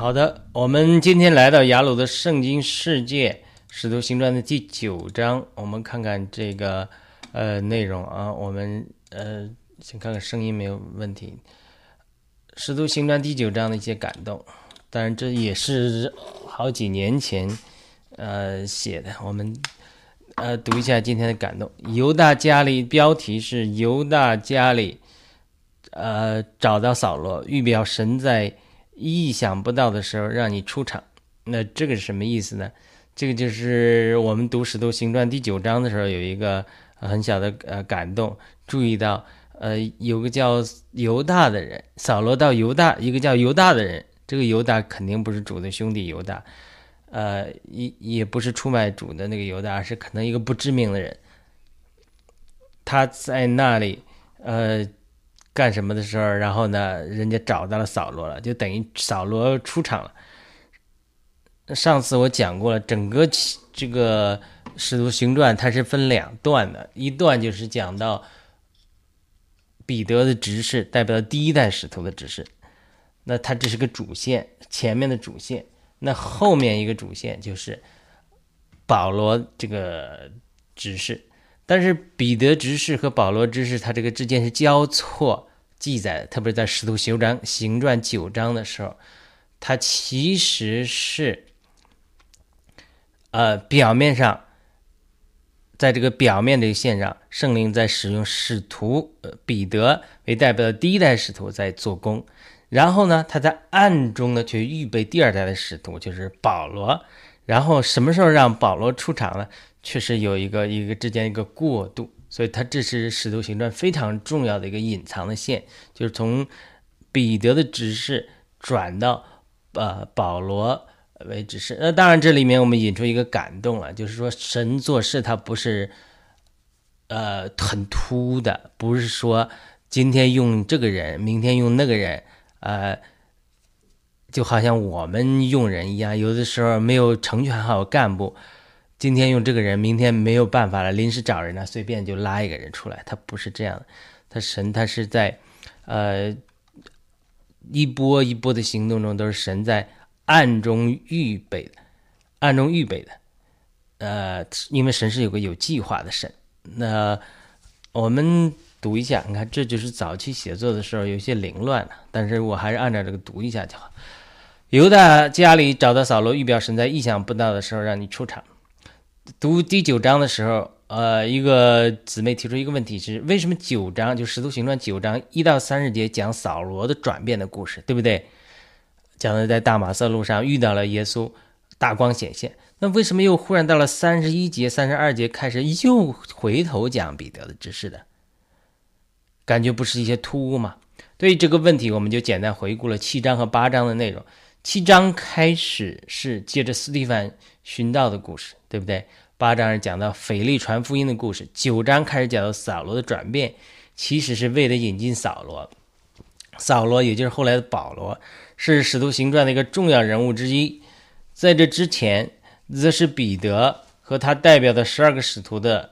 好的，我们今天来到雅鲁的圣经世界《使徒行传》的第九章，我们看看这个呃内容啊。我们呃先看看声音没有问题，《使徒行传》第九章的一些感动，当然这也是好几年前呃写的。我们呃读一下今天的感动。犹大家里标题是犹大家里呃找到扫罗，预表神在。意想不到的时候让你出场，那这个是什么意思呢？这个就是我们读《使徒行传》第九章的时候有一个很小的呃感动，注意到呃有个叫犹大的人，扫罗到犹大，一个叫犹大的人，这个犹大肯定不是主的兄弟犹大，呃也也不是出卖主的那个犹大，而是可能一个不知名的人，他在那里呃。干什么的时候，然后呢，人家找到了扫罗了，就等于扫罗出场了。上次我讲过了，整个这个《使徒行传》它是分两段的，一段就是讲到彼得的执事，代表第一代使徒的执事，那它这是个主线，前面的主线。那后面一个主线就是保罗这个指示。但是彼得执事和保罗执事，他这个之间是交错记载的，特别是在《使徒行传》行传九章的时候，他其实是，呃，表面上，在这个表面这个线上，圣灵在使用使徒彼得为代表的第一代使徒在做工，然后呢，他在暗中呢去预备第二代的使徒，就是保罗，然后什么时候让保罗出场呢？确实有一个一个之间一个过渡，所以它这是使徒行传非常重要的一个隐藏的线，就是从彼得的指示转到呃保罗为指示。那当然这里面我们引出一个感动了，就是说神做事他不是呃很突的，不是说今天用这个人，明天用那个人，呃，就好像我们用人一样，有的时候没有成全好干部。今天用这个人，明天没有办法了，临时找人呢，随便就拉一个人出来。他不是这样的，他神他是在，呃，一波一波的行动中都是神在暗中预备的，暗中预备的。呃，因为神是有个有计划的神。那我们读一下，你看这就是早期写作的时候有些凌乱了，但是我还是按照这个读一下就好。犹大家里找到扫罗，预表神在意想不到的时候让你出场。读第九章的时候，呃，一个姊妹提出一个问题是：为什么九章就《使徒行传》九章一到三十节讲扫罗的转变的故事，对不对？讲的在大马色路上遇到了耶稣，大光显现。那为什么又忽然到了三十一节、三十二节开始又回头讲彼得的知识的？感觉不是一些突兀吗？对于这个问题，我们就简单回顾了七章和八章的内容。七章开始是接着斯蒂凡寻道的故事，对不对？八章是讲到腓力传福音的故事，九章开始讲到扫罗的转变，其实是为了引进扫罗。扫罗也就是后来的保罗，是使徒行传的一个重要人物之一。在这之前，则是彼得和他代表的十二个使徒的，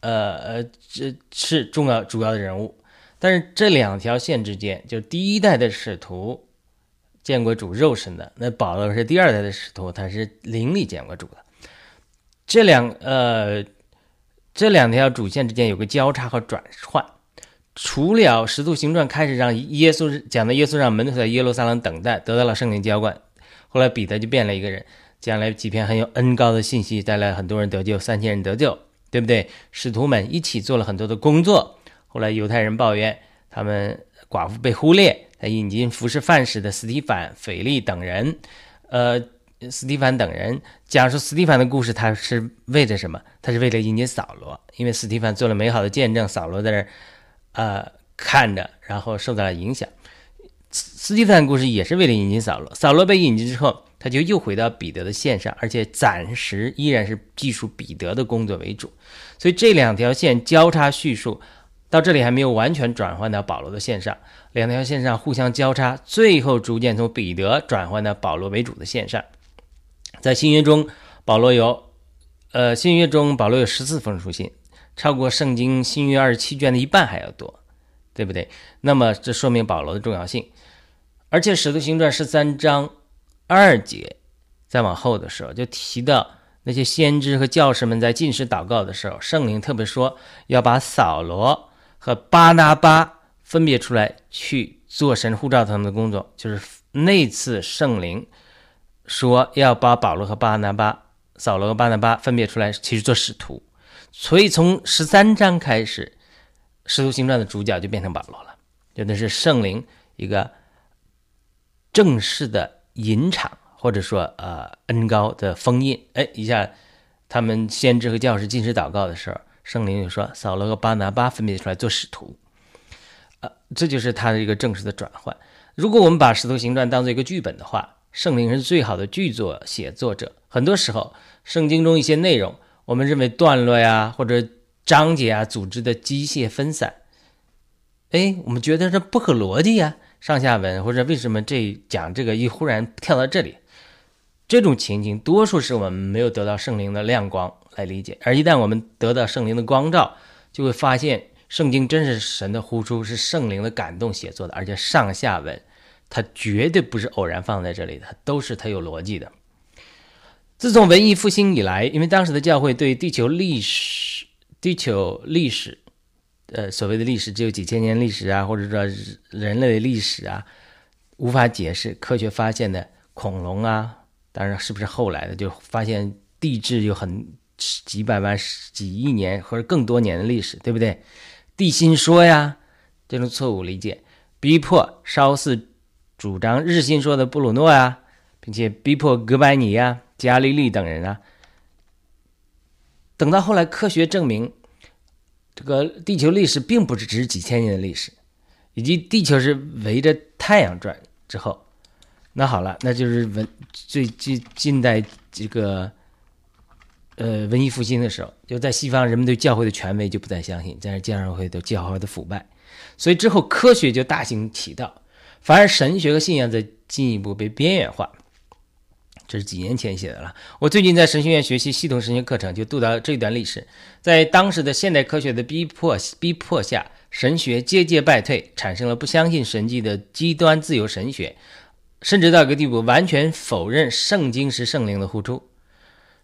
呃呃，这是重要主要的人物。但是这两条线之间，就第一代的使徒。见过主肉身的那保罗是第二代的使徒，他是灵里见过主的。这两呃这两条主线之间有个交叉和转换。除了使徒行传开始让耶稣讲的耶稣让门徒在耶路撒冷等待，得到了圣灵浇灌，后来彼得就变了一个人，讲了几篇很有恩高的信息，带来很多人得救，三千人得救，对不对？使徒们一起做了很多的工作，后来犹太人抱怨他们寡妇被忽略。他引进服侍范式的斯蒂凡、腓力等人，呃，斯蒂凡等人讲述斯蒂凡的故事，他是为了什么？他是为了引进扫罗，因为斯蒂凡做了美好的见证，扫罗在那，呃，看着，然后受到了影响。斯蒂凡故事也是为了引进扫罗，扫罗被引进之后，他就又回到彼得的线上，而且暂时依然是技术彼得的工作为主，所以这两条线交叉叙述。到这里还没有完全转换到保罗的线上，两条线上互相交叉，最后逐渐从彼得转换到保罗为主的线上。在新约中，保罗有，呃，新约中保罗有十四封书信，超过圣经新约二十七卷的一半还要多，对不对？那么这说明保罗的重要性。而且使徒行传十三章，二节再往后的时候，就提到那些先知和教师们在进食祷告的时候，圣灵特别说要把扫罗和巴拿巴分别出来去做神呼召他们的工作。就是那次圣灵说要把保罗和巴拿巴、扫罗和巴拿巴分别出来，其实做使徒。所以从十三章开始，使徒行传的主角就变成保罗了，就那是圣灵一个正式的引场，或者说呃恩高的封印。哎，一下他们先知和教师进食祷告的时候，圣灵就说扫罗和巴拿巴分别出来做使徒，呃，这就是他的一个正式的转换。如果我们把使徒行传当做一个剧本的话，圣灵是最好的剧作写作者。很多时候，圣经中一些内容。我们认为段落呀或者章节啊组织的机械分散，哎，我们觉得这不合逻辑呀，上下文或者为什么这讲这个一忽然跳到这里，这种情景多数是我们没有得到圣灵的亮光来理解，而一旦我们得到圣灵的光照，就会发现圣经真是神的呼出，是圣灵的感动写作的，而且上下文它绝对不是偶然放在这里的，都是它有逻辑的。自从文艺复兴以来，因为当时的教会对地球历史、地球历史，呃，所谓的历史只有几千年历史啊，或者说人类的历史啊，无法解释科学发现的恐龙啊，当然是不是后来的，就发现地质有很几百万、几亿年或者更多年的历史，对不对？地心说呀，这种错误理解，逼迫稍似主张日心说的布鲁诺呀，并且逼迫哥白尼呀。伽利利等人啊，等到后来科学证明，这个地球历史并不是只是几千年的历史，以及地球是围着太阳转之后，那好了，那就是文最近近代这个呃文艺复兴的时候，就在西方，人们对教会的权威就不再相信，在教会的教会的腐败，所以之后科学就大行其道，反而神学和信仰在进一步被边缘化。这是几年前写的了。我最近在神学院学习系统神学课程，就读到这段历史。在当时的现代科学的逼迫逼迫下，神学节节败退，产生了不相信神迹的极端自由神学，甚至到一个地步，完全否认圣经是圣灵的呼出。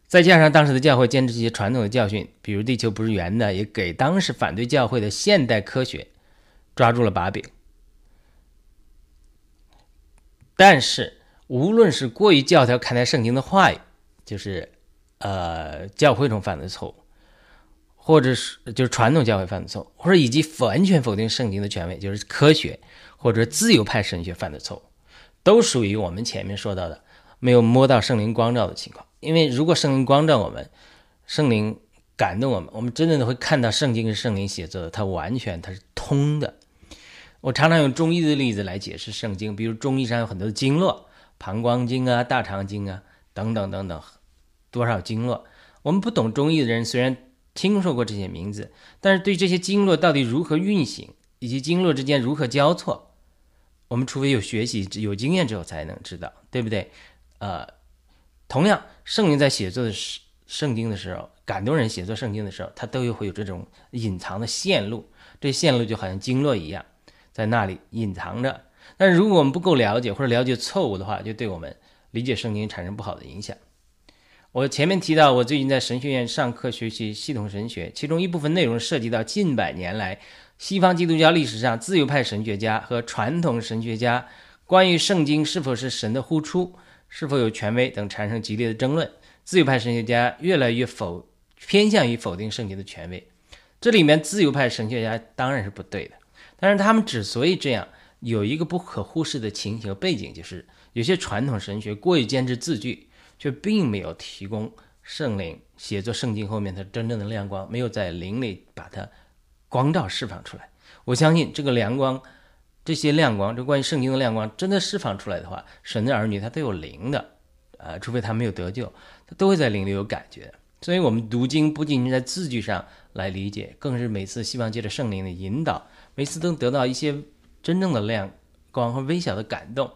再加上当时的教会坚持一些传统的教训，比如地球不是圆的，也给当时反对教会的现代科学抓住了把柄。但是。无论是过于教条看待圣经的话语，就是呃教会中犯的错误，或者是就是传统教会犯的错误，或者以及完全否定圣经的权威，就是科学或者自由派神学犯的错误，都属于我们前面说到的没有摸到圣灵光照的情况。因为如果圣灵光照我们，圣灵感动我们，我们真正的会看到圣经跟圣灵写作的，它完全它是通的。我常常用中医的例子来解释圣经，比如中医上有很多的经络。膀胱经啊，大肠经啊，等等等等，多少经络？我们不懂中医的人虽然听说过这些名字，但是对这些经络到底如何运行，以及经络之间如何交错，我们除非有学习、有经验之后才能知道，对不对？呃，同样，圣灵在写作的圣圣经的时候，感动人写作圣经的时候，他都有会有这种隐藏的线路，这线路就好像经络一样，在那里隐藏着。但是如果我们不够了解或者了解错误的话，就对我们理解圣经产生不好的影响。我前面提到，我最近在神学院上课学习系统神学，其中一部分内容涉及到近百年来西方基督教历史上自由派神学家和传统神学家关于圣经是否是神的呼出、是否有权威等产生激烈的争论。自由派神学家越来越否偏向于否定圣经的权威，这里面自由派神学家当然是不对的，但是他们之所以这样。有一个不可忽视的情形和背景，就是有些传统神学过于坚持字句，却并没有提供圣灵写作圣经后面的真正的亮光，没有在灵里把它光照释放出来。我相信这个亮光，这些亮光，这关于圣经的亮光，真的释放出来的话，神的儿女他都有灵的，呃，除非他没有得救，他都会在灵里有感觉。所以，我们读经不仅仅在字句上来理解，更是每次希望借着圣灵的引导，每次都得到一些。真正的亮光和微小的感动，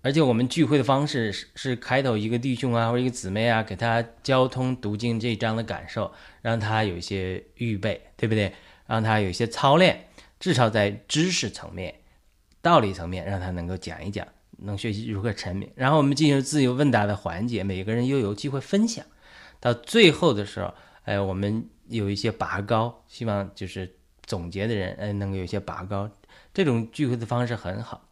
而且我们聚会的方式是是开头一个弟兄啊或者一个姊妹啊，给他交通读经这一章的感受，让他有一些预备，对不对？让他有一些操练，至少在知识层面、道理层面，让他能够讲一讲，能学习如何沉迷。然后我们进行自由问答的环节，每个人又有机会分享。到最后的时候，哎，我们有一些拔高，希望就是总结的人，哎，能够有一些拔高。这种聚会的方式很好。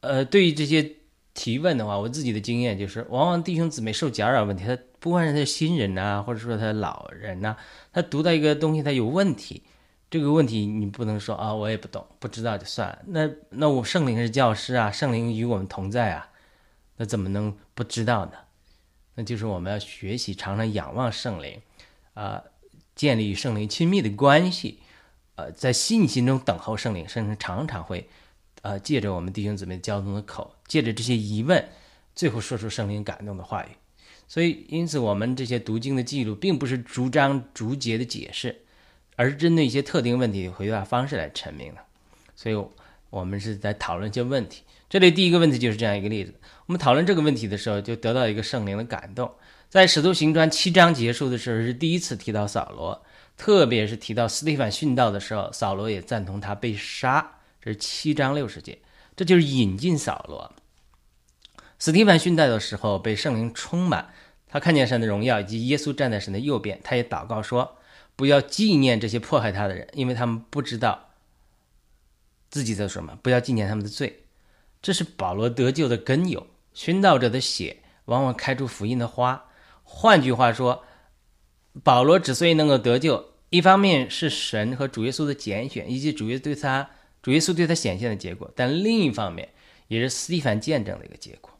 呃，对于这些提问的话，我自己的经验就是，往往弟兄姊妹受夹扰问题，他不管是他新人呐，或者说他老人呐，他读到一个东西，他有问题。这个问题你不能说啊，我也不懂，不知道就算了。那那我圣灵是教师啊，圣灵与我们同在啊，那怎么能不知道呢？那就是我们要学习，常常仰望圣灵，啊，建立与圣灵亲密的关系，呃，在信心中等候圣灵，圣灵常常会，呃，借着我们弟兄姊妹交通的口，借着这些疑问，最后说出圣灵感动的话语。所以，因此我们这些读经的记录，并不是逐章逐节的解释。而是针对一些特定问题的回答方式来阐明的，所以我们是在讨论一些问题。这里第一个问题就是这样一个例子：我们讨论这个问题的时候，就得到一个圣灵的感动。在使徒行传七章结束的时候，是第一次提到扫罗，特别是提到斯蒂凡殉道的时候，扫罗也赞同他被杀。这是七章六十节，这就是引进扫罗。斯蒂凡殉道的时候被圣灵充满，他看见神的荣耀以及耶稣站在神的右边，他也祷告说。不要纪念这些迫害他的人，因为他们不知道自己在什么。不要纪念他们的罪，这是保罗得救的根由。殉道者的血往往开出福音的花。换句话说，保罗之所以能够得救，一方面是神和主耶稣的拣选，以及主耶稣对他主耶稣对他显现的结果；但另一方面，也是斯蒂凡见证的一个结果。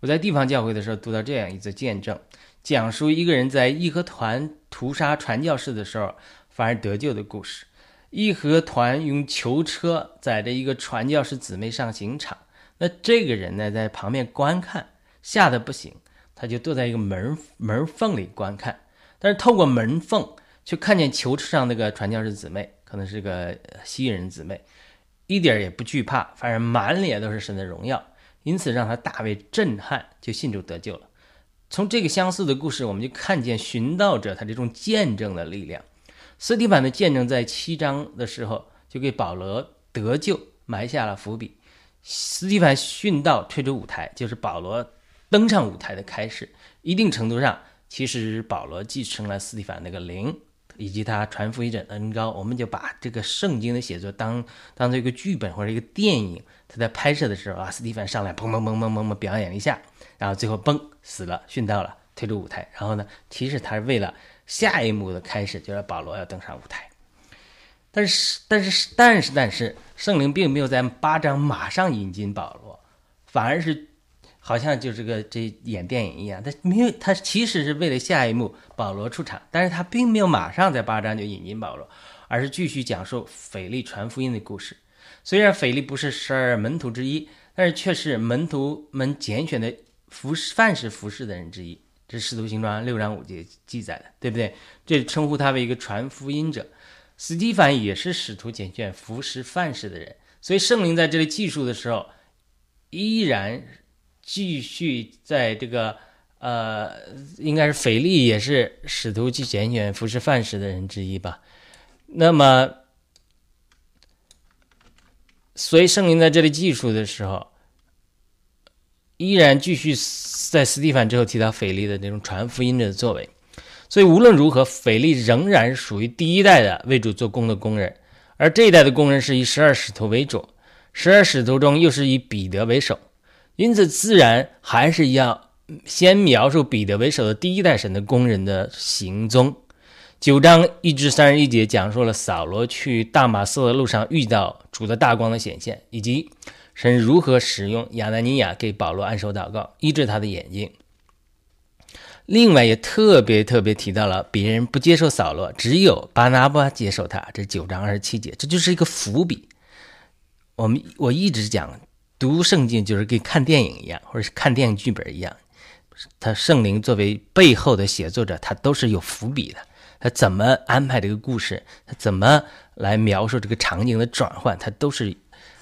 我在地方教会的时候读到这样一则见证。讲述一个人在义和团屠杀传教士的时候，反而得救的故事。义和团用囚车载着一个传教士姊妹上刑场，那这个人呢，在旁边观看，吓得不行，他就躲在一个门门缝里观看。但是透过门缝，却看见囚车上那个传教士姊妹，可能是个西人姊妹，一点也不惧怕，反而满脸都是神的荣耀，因此让他大为震撼，就信主得救了。从这个相似的故事，我们就看见寻道者他这种见证的力量。斯蒂凡的见证在七章的时候就给保罗得救埋下了伏笔。斯蒂凡殉道退出舞台，就是保罗登上舞台的开始。一定程度上，其实保罗继承了斯蒂凡那个灵，以及他传福音的恩高。我们就把这个圣经的写作当当做一个剧本或者一个电影。他在拍摄的时候啊，斯蒂凡上来砰砰砰砰砰砰表演了一下。然后最后嘣死了，殉道了，退出舞台。然后呢，其实他是为了下一幕的开始，就是保罗要登上舞台。但是，但是，但是，但是，圣灵并没有在八章马上引进保罗，反而是好像就这个这演电影一样，他没有，他其实是为了下一幕保罗出场，但是他并没有马上在八章就引进保罗，而是继续讲述腓力传福音的故事。虽然腓力不是十二门徒之一，但是却是门徒们拣选的。服侍范式服侍的人之一，这是《使徒行传》六章五节记载的，对不对？这称呼他为一个传福音者。斯蒂凡也是使徒拣选服侍范式的人，所以圣灵在这里记述的时候，依然继续在这个呃，应该是腓力也是使徒去拣选服侍范式的人之一吧。那么，所以圣灵在这里记述的时候。依然继续在斯蒂凡之后提到腓力的那种传福音的作为，所以无论如何，腓力仍然属于第一代的为主做工的工人，而这一代的工人是以十二使徒为主，十二使徒中又是以彼得为首，因此自然还是要先描述彼得为首的第一代神的工人的行踪。九章一至三十一节讲述了扫罗去大马色的路上遇到主的大光的显现，以及。神如何使用亚拿尼亚给保罗按手祷告，医治他的眼睛？另外也特别特别提到了别人不接受扫罗，只有巴拿巴接受他。这九章二十七节，这就是一个伏笔。我们我一直讲读圣经就是跟看电影一样，或者是看电影剧本一样。他圣灵作为背后的写作者，他都是有伏笔的。他怎么安排这个故事？他怎么来描述这个场景的转换？他都是。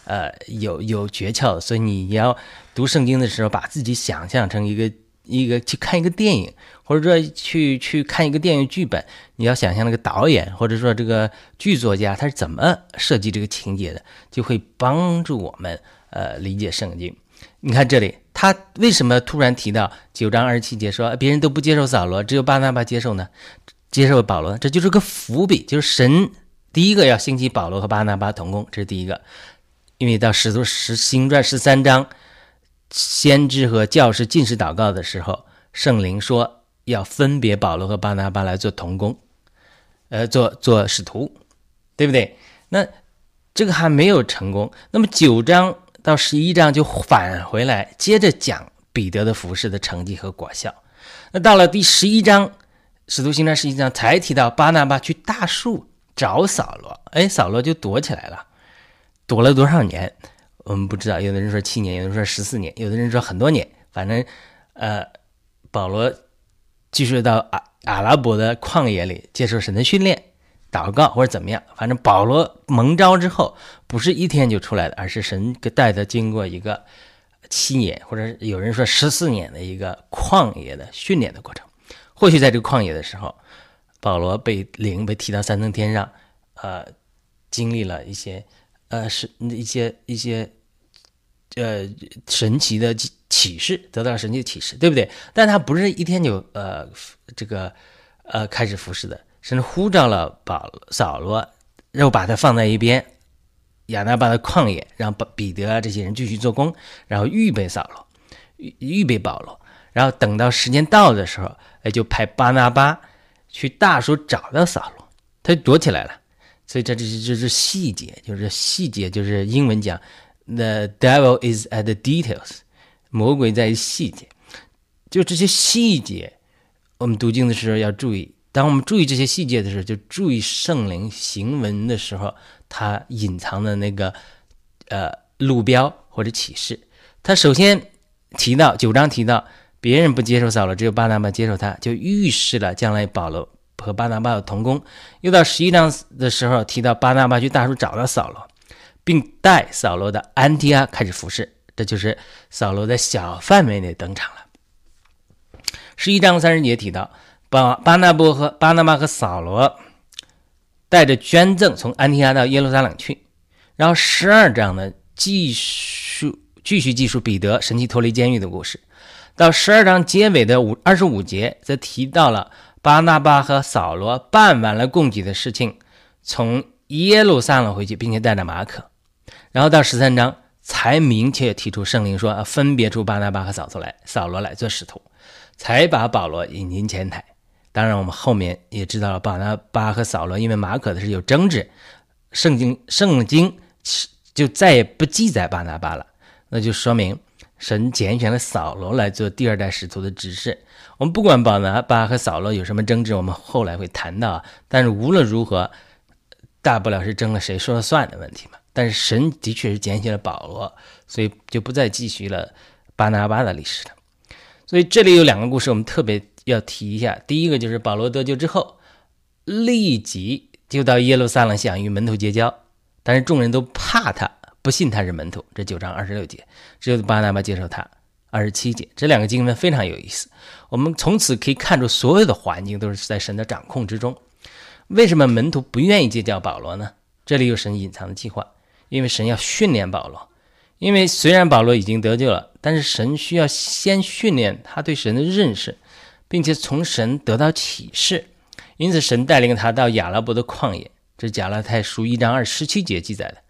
呃，有有诀窍，所以你要读圣经的时候，把自己想象成一个一个去看一个电影，或者说去去看一个电影剧本，你要想象那个导演或者说这个剧作家他是怎么设计这个情节的，就会帮助我们呃理解圣经。你看这里，他为什么突然提到九章二十七节说别人都不接受扫罗，只有巴拿巴接受呢？接受保罗，这就是个伏笔，就是神第一个要兴起保罗和巴拿巴同工，这是第一个。因为到使徒十行传十三章，先知和教师进士祷告的时候，圣灵说要分别保罗和巴拿巴来做同工，呃，做做使徒，对不对？那这个还没有成功。那么九章到十一章就返回来，接着讲彼得的服饰的成绩和果效。那到了第十一章，使徒行传十一章才提到巴拿巴去大树找扫罗，哎，扫罗就躲起来了。躲了多少年，我们不知道。有的人说七年，有的人说十四年，有的人说很多年。反正，呃，保罗继续到阿阿拉伯的旷野里接受神的训练、祷告或者怎么样。反正保罗蒙召之后，不是一天就出来的，而是神带他经过一个七年，或者有人说十四年的一个旷野的训练的过程。或许在这个旷野的时候，保罗被灵被提到三层天上，呃，经历了一些。呃，是一些一些呃神奇的启示，得到了神奇的启示，对不对？但他不是一天就呃这个呃开始服侍的，甚至呼召了保扫罗，然后把他放在一边，亚拿巴的旷野，让彼得啊这些人继续做工，然后预备扫罗，预预备保罗，然后等到时间到的时候，哎，就派巴拿巴去大叔找到扫罗，他就躲起来了。所以这这这是细节，就是细节，就是英文讲，the devil is at the details，魔鬼在于细节。就这些细节，我们读经的时候要注意。当我们注意这些细节的时候，就注意圣灵行文的时候，它隐藏的那个呃路标或者启示。他首先提到九章提到别人不接受扫罗，只有巴拿巴接受他，就预示了将来保罗。和巴拿巴有同工，又到十一章的时候提到巴拿巴去大叔找到扫罗，并带扫罗的安提阿开始服侍，这就是扫罗在小范围内登场了。十一章三十节提到巴巴拿波和巴拿巴和扫罗带着捐赠从安提阿到耶路撒冷去，然后十二章呢继续继续记述彼得神奇脱离监狱的故事，到十二章结尾的五二十五节则提到了。巴拿巴和扫罗办完了供给的事情，从耶路撒冷回去，并且带着马可，然后到十三章才明确提出圣灵说分别出巴拿巴和扫罗来，扫罗来做使徒，才把保罗引进前台。当然，我们后面也知道了巴拿巴和扫罗因为马可的是有争执，圣经圣经就再也不记载巴拿巴了，那就说明。神拣选了扫罗来做第二代使徒的指示。我们不管保拿巴和扫罗有什么争执，我们后来会谈到。但是无论如何，大不了是争了谁说了算的问题嘛。但是神的确是拣选了保罗，所以就不再继续了巴拿巴的历史了。所以这里有两个故事，我们特别要提一下。第一个就是保罗得救之后，立即就到耶路撒冷想与门徒结交，但是众人都怕他。不信他是门徒，这九章二十六节，只有巴拿巴接受他。二十七节，这两个经文非常有意思。我们从此可以看出，所有的环境都是在神的掌控之中。为什么门徒不愿意接教保罗呢？这里有神隐藏的计划，因为神要训练保罗。因为虽然保罗已经得救了，但是神需要先训练他对神的认识，并且从神得到启示。因此，神带领他到亚拉伯的旷野，这是加拉太书一章二十七节记载的。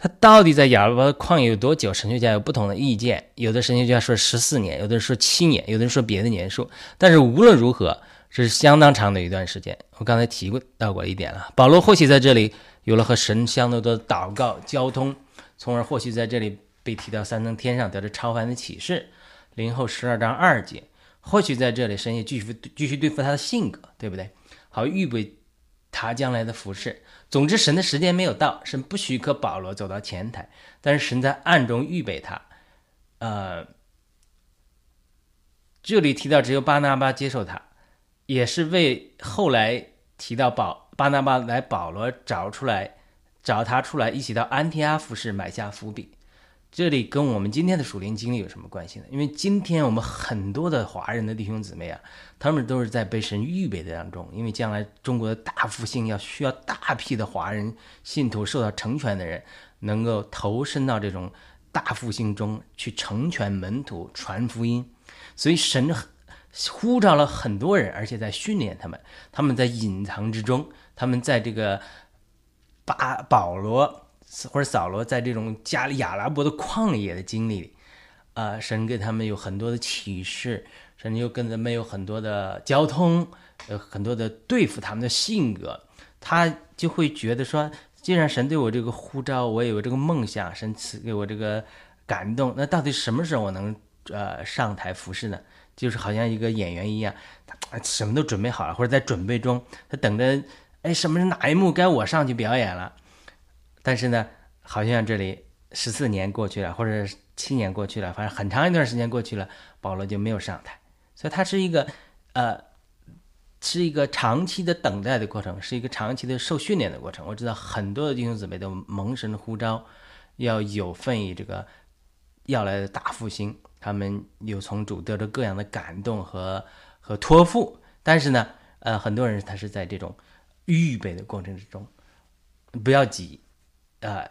他到底在亚拉伯旷野有多久？神学家有不同的意见，有的神学家说十四年，有的人说七年，有的人说别的年数。但是无论如何，这是相当长的一段时间。我刚才提过到过一点了，保罗或许在这里有了和神相当多的祷告交通，从而或许在这里被提到三层天上得着超凡的启示。零后十二章二节，或许在这里神也继续继续对付他的性格，对不对？好预备他将来的服饰。总之，神的时间没有到，神不许可保罗走到前台，但是神在暗中预备他。呃，这里提到只有巴拿巴接受他，也是为后来提到保巴拿巴来保罗找出来，找他出来一起到安提阿服饰埋下伏笔。这里跟我们今天的属灵经历有什么关系呢？因为今天我们很多的华人的弟兄姊妹啊，他们都是在被神预备的当中。因为将来中国的大复兴要需要大批的华人信徒受到成全的人，能够投身到这种大复兴中去成全门徒、传福音，所以神呼召了很多人，而且在训练他们。他们在隐藏之中，他们在这个巴保罗或者扫罗在这种加利亚拉伯的旷野的经历里，啊，神给他们有很多的启示，神又跟他们有很多的交通，有很多的对付他们的性格，他就会觉得说。既然神对我这个呼召，我有这个梦想，神赐给我这个感动，那到底什么时候我能呃上台服侍呢？就是好像一个演员一样，他什么都准备好了，或者在准备中，他等着，哎，什么是哪一幕该我上去表演了？但是呢，好像这里十四年过去了，或者七年过去了，反正很长一段时间过去了，保罗就没有上台，所以他是一个呃。是一个长期的等待的过程，是一个长期的受训练的过程。我知道很多的弟兄姊妹都蒙神的呼召，要有份于这个要来的大复兴。他们有从主得着各样的感动和和托付，但是呢，呃，很多人他是在这种预备的过程之中，不要急，呃，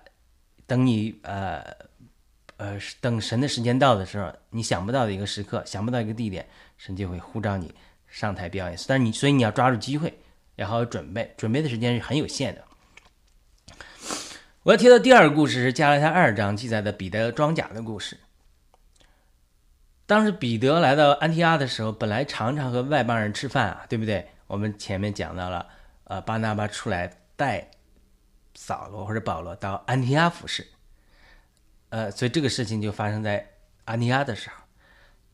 等你呃呃等神的时间到的时候，你想不到的一个时刻，想不到一个地点，神就会呼召你。上台表演，但是你，所以你要抓住机会，然后准备，准备的时间是很有限的。我要提到第二个故事是加拉太二章记载的彼得装甲的故事。当时彼得来到安提阿的时候，本来常常和外邦人吃饭啊，对不对？我们前面讲到了，呃，巴拿巴出来带扫罗或者保罗到安提阿服侍，呃，所以这个事情就发生在安提阿的时候。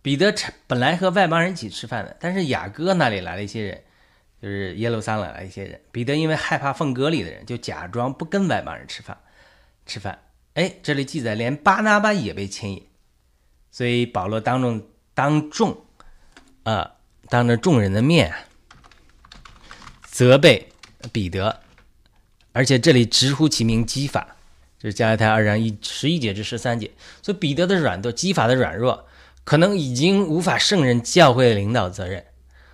彼得本来和外邦人一起吃饭的，但是雅各那里来了一些人，就是耶路撒冷来一些人。彼得因为害怕奉割礼的人，就假装不跟外邦人吃饭。吃饭，哎，这里记载连巴拿巴也被牵引，所以保罗当众当众啊，当着众人的面责备彼得，而且这里直呼其名基法，就是加拉太二章一十一节至十三节。所以彼得的软弱，基法的软弱。可能已经无法胜任教会的领导责任，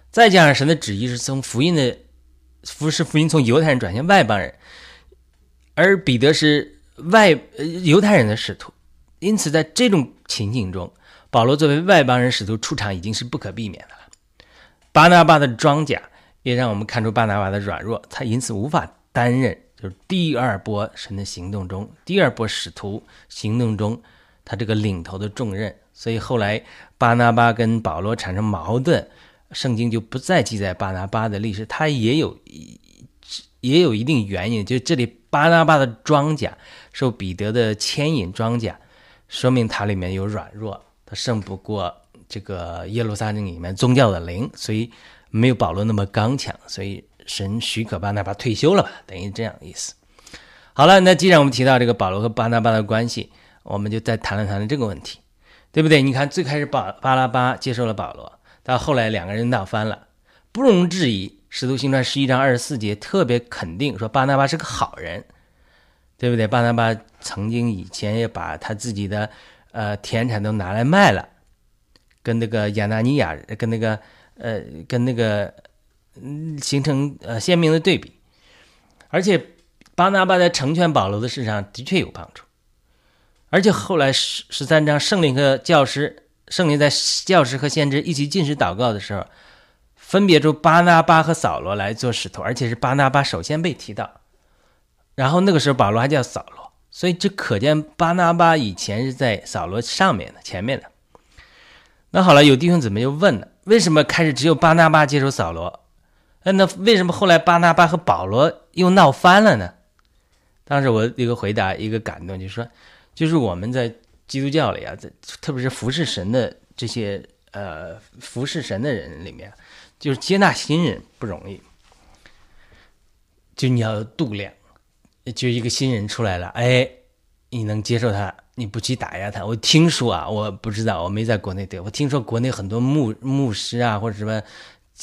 再加上神的旨意是从福音的服侍福音从犹太人转向外邦人，而彼得是外犹太人的使徒，因此在这种情景中，保罗作为外邦人使徒出场已经是不可避免的了。巴拿巴的装甲也让我们看出巴拿巴的软弱，他因此无法担任就是第二波神的行动中第二波使徒行动中他这个领头的重任。所以后来巴拿巴跟保罗产生矛盾，圣经就不再记载巴拿巴的历史。他也有也有一定原因，就这里巴拿巴的装甲受彼得的牵引，装甲说明他里面有软弱，他胜不过这个耶路撒冷里面宗教的灵，所以没有保罗那么刚强。所以神许可巴拿巴退休了吧，等于这样意思。好了，那既然我们提到这个保罗和巴拿巴的关系，我们就再谈论谈论这个问题。对不对？你看，最开始巴巴拉巴接受了保罗，到后来两个人闹翻了，不容置疑。《使徒行传》十一章二十四节特别肯定说巴拿巴是个好人，对不对？巴拿巴曾经以前也把他自己的呃田产都拿来卖了，跟那个亚纳尼亚，跟那个呃，跟那个嗯，形成呃鲜明的对比。而且巴拿巴在成全保罗的事上的确有帮助。而且后来十十三章，圣灵和教师，圣灵在教师和先知一起进食祷告的时候，分别出巴拿巴和扫罗来做使徒，而且是巴拿巴首先被提到，然后那个时候保罗还叫扫罗，所以这可见巴拿巴以前是在扫罗上面的前面的。那好了，有弟兄姊妹就问了，为什么开始只有巴拿巴接受扫罗？哎，那为什么后来巴拿巴和保罗又闹翻了呢？当时我一个回答，一个感动，就是说。就是我们在基督教里啊，在特别是服侍神的这些呃服侍神的人里面，就是接纳新人不容易。就你要度量，就一个新人出来了，哎，你能接受他，你不去打压他。我听说啊，我不知道，我没在国内对，我听说国内很多牧牧师啊，或者什么。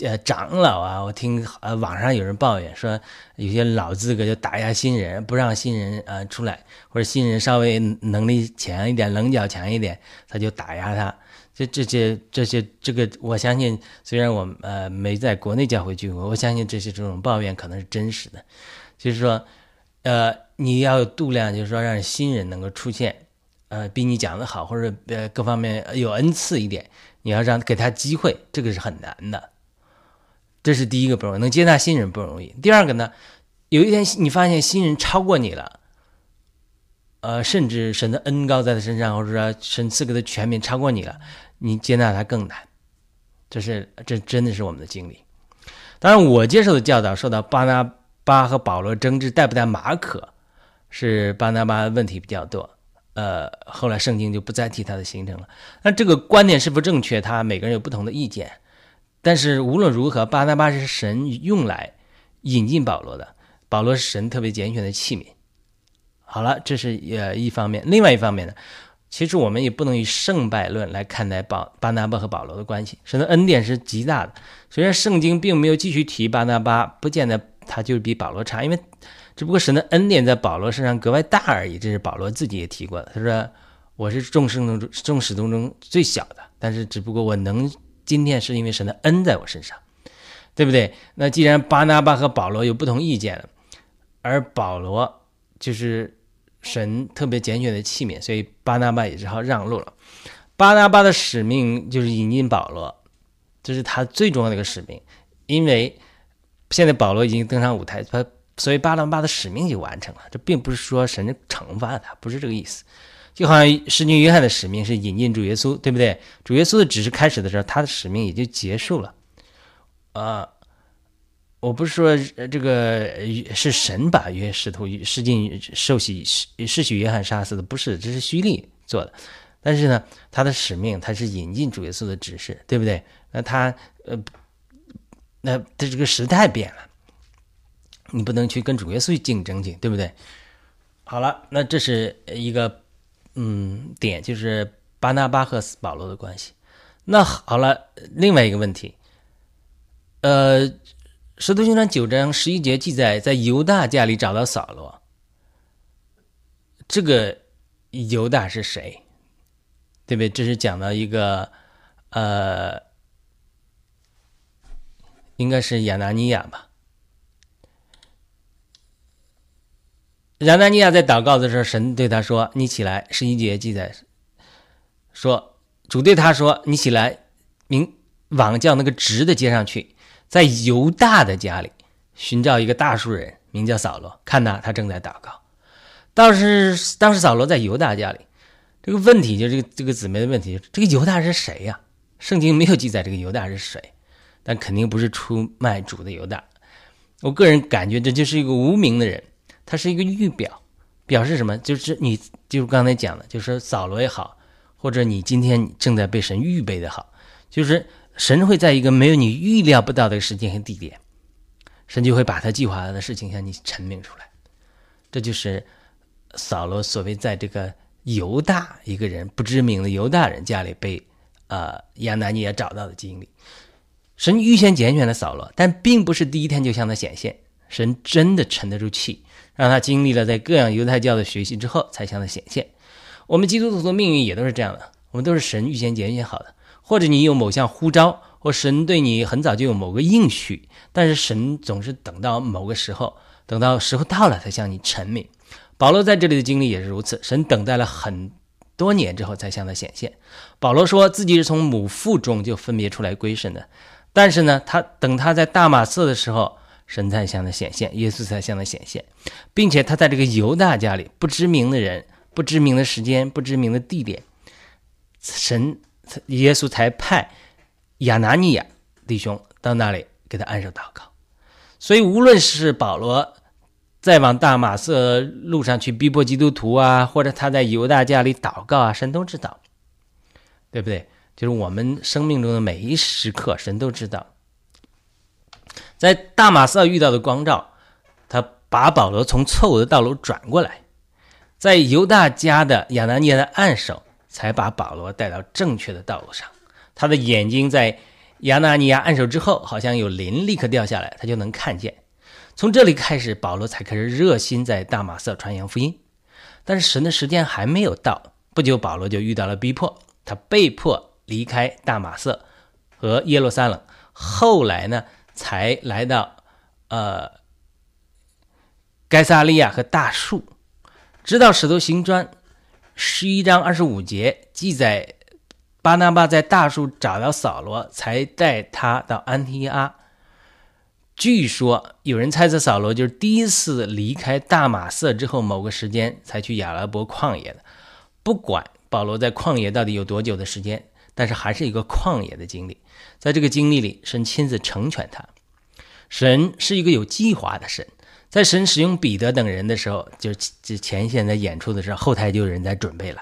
呃，长老啊，我听呃网上有人抱怨说，有些老资格就打压新人，不让新人呃出来，或者新人稍微能力强一点、棱角强一点，他就打压他。这这些这些这个，我相信，虽然我呃没在国内教会聚会，我相信这些这种抱怨可能是真实的。就是说，呃，你要有度量，就是说让新人能够出现，呃比你讲的好，或者呃各方面有恩赐一点，你要让给他机会，这个是很难的。这是第一个不容易，能接纳新人不容易。第二个呢，有一天你发现新人超过你了，呃，甚至神的恩高在他身上，或者说神赐给的全面超过你了，你接纳他更难。这是这真的是我们的经历。当然，我接受的教导受到巴拿巴和保罗争执带不带马可，是巴拿巴问题比较多。呃，后来圣经就不再提他的行程了。那这个观点是否正确？他每个人有不同的意见。但是无论如何，巴拿巴是神用来引进保罗的，保罗是神特别拣选的器皿。好了，这是呃一方面。另外一方面呢？其实我们也不能以胜败论来看待保巴拿巴和保罗的关系。神的恩典是极大的。虽然圣经并没有继续提巴拿巴，不见得他就是比保罗差，因为只不过神的恩典在保罗身上格外大而已。这是保罗自己也提过的。他说：“我是众生中众使徒中最小的，但是只不过我能今天是因为神的恩在我身上，对不对？那既然巴拿巴和保罗有不同意见了，而保罗就是。”神特别拣选的器皿，所以巴拿巴也只好让路了。巴拿巴的使命就是引进保罗，这是他最重要的一个使命。因为现在保罗已经登上舞台，他所以巴拿巴的使命就完成了。这并不是说神惩罚他，不是这个意思。就好像使徒约翰的使命是引进主耶稣，对不对？主耶稣的指示开始的时候，他的使命也就结束了。啊。我不是说这个是神把约使徒施浸受洗施许约翰杀死的，不是，这是虚力做的。但是呢，他的使命他是引进主耶稣的指示，对不对？那他呃，那他这个时代变了，你不能去跟主耶稣竞争去，对不对？好了，那这是一个嗯点，就是巴拿巴和保罗的关系。那好了，另外一个问题，呃。《使徒行传》九章十一节记载，在犹大家里找到扫罗。这个犹大是谁？对不对？这是讲到一个，呃，应该是亚拿尼亚吧。亚拿尼亚在祷告的时候，神对他说：“你起来。”十一节记载说，主对他说：“你起来，明往叫那个直的街上去。”在犹大的家里寻找一个大树人，名叫扫罗。看呐，他正在祷告。当时，当时扫罗在犹大家里。这个问题就是这个这个姊妹的问题，这个犹大是谁呀？圣经没有记载这个犹大是谁，但肯定不是出卖主的犹大。我个人感觉这就是一个无名的人，它是一个预表，表示什么？就是你就是刚才讲的，就是扫罗也好，或者你今天正在被神预备的好，就是。神会在一个没有你预料不到的时间和地点，神就会把他计划的事情向你陈明出来。这就是扫罗所谓在这个犹大一个人不知名的犹大人家里被呃亚拿尼亚找到的经历。神预先拣选了扫罗，但并不是第一天就向他显现。神真的沉得住气，让他经历了在各样犹太教的学习之后才向他显现。我们基督徒的命运也都是这样的，我们都是神预先拣选好的。或者你有某项呼召，或神对你很早就有某个应许，但是神总是等到某个时候，等到时候到了才向你陈明。保罗在这里的经历也是如此，神等待了很多年之后才向他显现。保罗说自己是从母腹中就分别出来归神的，但是呢，他等他在大马色的时候，神才向他显现，耶稣才向他显现，并且他在这个犹大家里，不知名的人，不知名的时间，不知名的地点，神。耶稣才派亚拿尼亚弟兄到那里给他按手祷告，所以无论是保罗在往大马色路上去逼迫基督徒啊，或者他在犹大家里祷告啊，神都知道，对不对？就是我们生命中的每一时刻，神都知道。在大马色遇到的光照，他把保罗从错误的道路转过来，在犹大家的亚拿尼亚的暗手。才把保罗带到正确的道路上。他的眼睛在亚拿尼亚按手之后，好像有灵立刻掉下来，他就能看见。从这里开始，保罗才开始热心在大马色传扬福音。但是神的时间还没有到，不久保罗就遇到了逼迫，他被迫离开大马色和耶路撒冷。后来呢，才来到呃该萨利亚和大树，直到使徒行传。十一章二十五节记载，巴拿巴在大树找到扫罗，才带他到安提阿。据说有人猜测扫罗就是第一次离开大马色之后某个时间才去亚拉伯旷野的。不管保罗在旷野到底有多久的时间，但是还是一个旷野的经历。在这个经历里，神亲自成全他。神是一个有计划的神。在神使用彼得等人的时候，就就前线在演出的时候，后台就有人在准备了。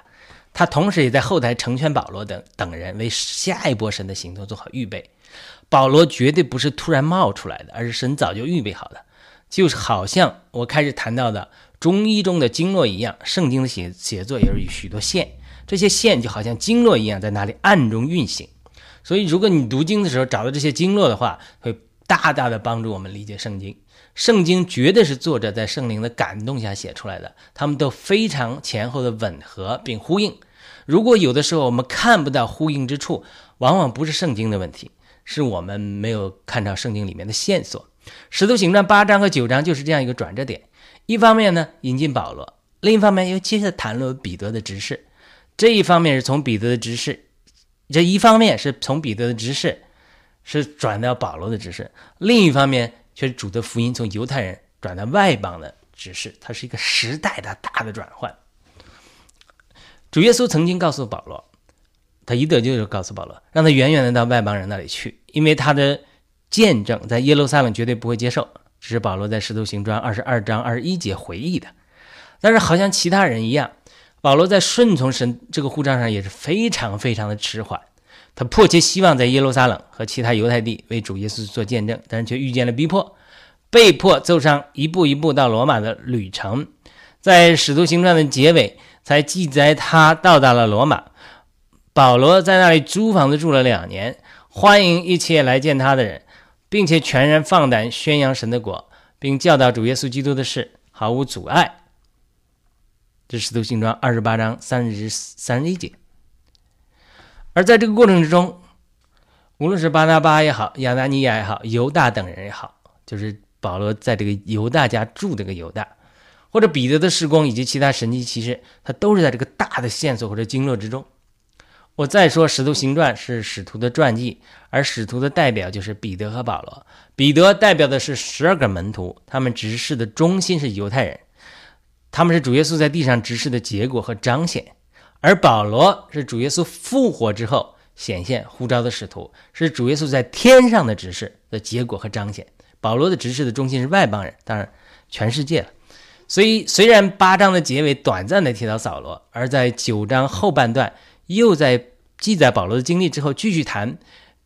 他同时也在后台成全保罗等等人，为下一波神的行动做好预备。保罗绝对不是突然冒出来的，而是神早就预备好的。就是好像我开始谈到的中医中的经络一样，圣经的写写作也是有许多线，这些线就好像经络一样，在那里暗中运行。所以，如果你读经的时候找到这些经络的话，会大大的帮助我们理解圣经。圣经绝对是作者在圣灵的感动下写出来的，他们都非常前后的吻合并呼应。如果有的时候我们看不到呼应之处，往往不是圣经的问题，是我们没有看到圣经里面的线索。使徒行传八章和九章就是这样一个转折点。一方面呢引进保罗，另一方面又接着谈论彼得的执事。这一方面是从彼得的执事，这一方面是从彼得的执事是转到保罗的执事，另一方面。却是主的福音从犹太人转到外邦的指示，它是一个时代的大的转换。主耶稣曾经告诉保罗，他一得救就告诉保罗，让他远远的到外邦人那里去，因为他的见证在耶路撒冷绝对不会接受。这是保罗在使徒行传二十二章二十一节回忆的。但是好像其他人一样，保罗在顺从神这个护照上也是非常非常的迟缓。他迫切希望在耶路撒冷和其他犹太地为主耶稣做见证，但是却遇见了逼迫，被迫走上一步一步到罗马的旅程。在使徒行传的结尾才记载他到达了罗马。保罗在那里租房子住了两年，欢迎一切来见他的人，并且全然放胆宣扬神的国，并教导主耶稣基督的事，毫无阻碍。这是使徒行传二十八章三十三十一节。而在这个过程之中，无论是巴拿巴也好，亚拿尼亚也好，犹大等人也好，就是保罗在这个犹大家住这个犹大，或者彼得的施工以及其他神迹奇事，他都是在这个大的线索或者经络之中。我再说，使徒行传是使徒的传记，而使徒的代表就是彼得和保罗。彼得代表的是十二个门徒，他们执事的中心是犹太人，他们是主耶稣在地上执事的结果和彰显。而保罗是主耶稣复活之后显现呼召的使徒，是主耶稣在天上的指示的结果和彰显。保罗的指示的中心是外邦人，当然全世界了。所以，虽然八章的结尾短暂的提到扫罗，而在九章后半段又在记载保罗的经历之后继续谈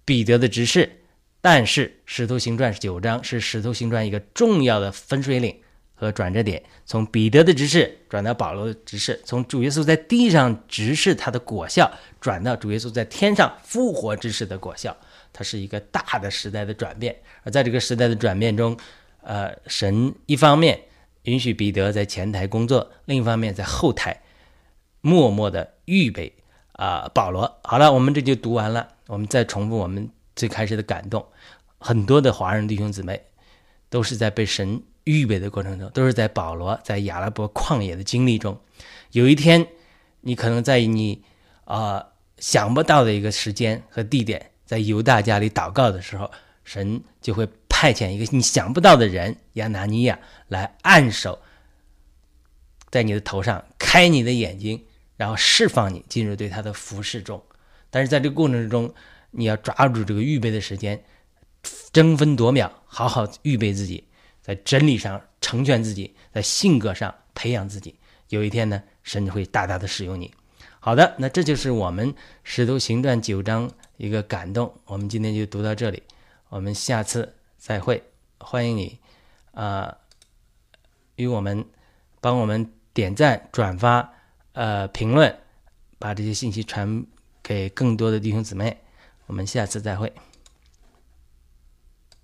彼得的执事，但是使徒行传九章是使徒行传一个重要的分水岭。和转折点，从彼得的执事转到保罗的执事，从主耶稣在地上执事他的果效，转到主耶稣在天上复活之事的果效，它是一个大的时代的转变。而在这个时代的转变中，呃，神一方面允许彼得在前台工作，另一方面在后台默默的预备啊，保罗。好了，我们这就读完了。我们再重复我们最开始的感动，很多的华人弟兄姊妹都是在被神。预备的过程中，都是在保罗在亚拉伯旷野的经历中。有一天，你可能在你啊想不到的一个时间和地点，在犹大家里祷告的时候，神就会派遣一个你想不到的人亚拿尼亚来按手在你的头上，开你的眼睛，然后释放你进入对他的服侍中。但是在这个过程中，你要抓住这个预备的时间，争分夺秒，好好预备自己。在真理上成全自己，在性格上培养自己，有一天呢，神会大大的使用你。好的，那这就是我们《使徒行传》九章一个感动。我们今天就读到这里，我们下次再会。欢迎你啊，与我们帮我们点赞、转发、呃评论，把这些信息传给更多的弟兄姊妹。我们下次再会。